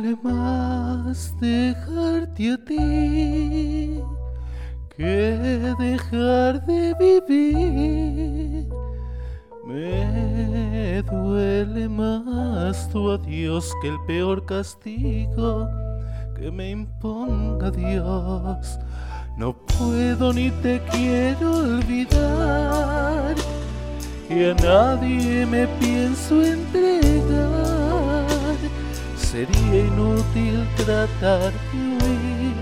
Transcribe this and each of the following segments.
duele más dejarte a ti que dejar de vivir. Me duele más tu adiós que el peor castigo que me imponga Dios. No puedo ni te quiero olvidar y a nadie me pienso entregar sería inútil tratar de huir,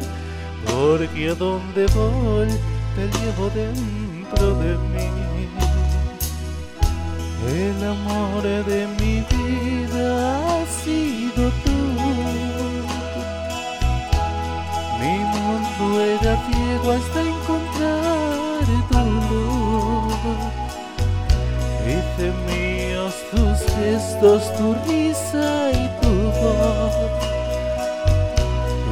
porque a donde voy te llevo dentro de mí. El amor de mi vida ha sido tú. Mi mundo era ciego hasta encontrar tu luz. Hice míos tus gestos, tu risa y tu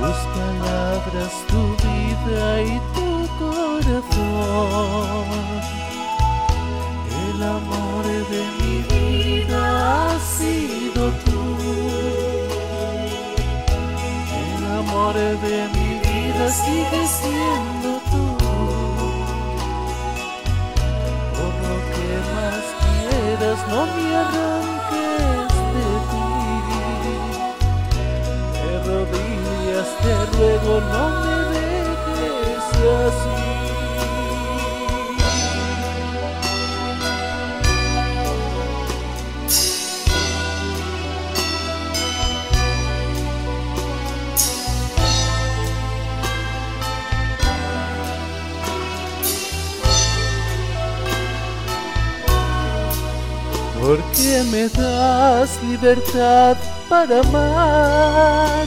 tus palabras, tu vida y tu corazón. El amor de mi vida ha sido tú. El amor de mi vida sigue siendo no me dejes así. Porque me das libertad para amar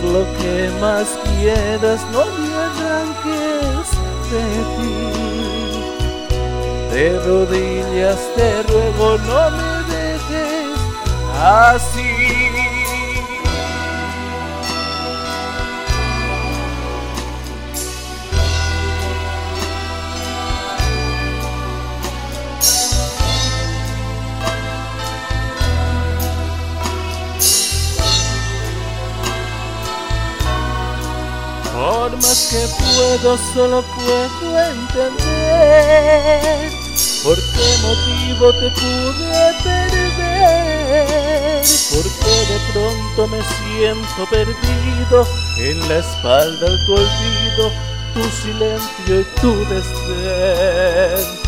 por lo que más quieras, no me arranques de ti. De rodillas te ruego, no me dejes así. Que puedo, solo puedo entender por qué motivo te pude perder. Porque de pronto me siento perdido en la espalda de tu olvido, tu silencio y tu desdén.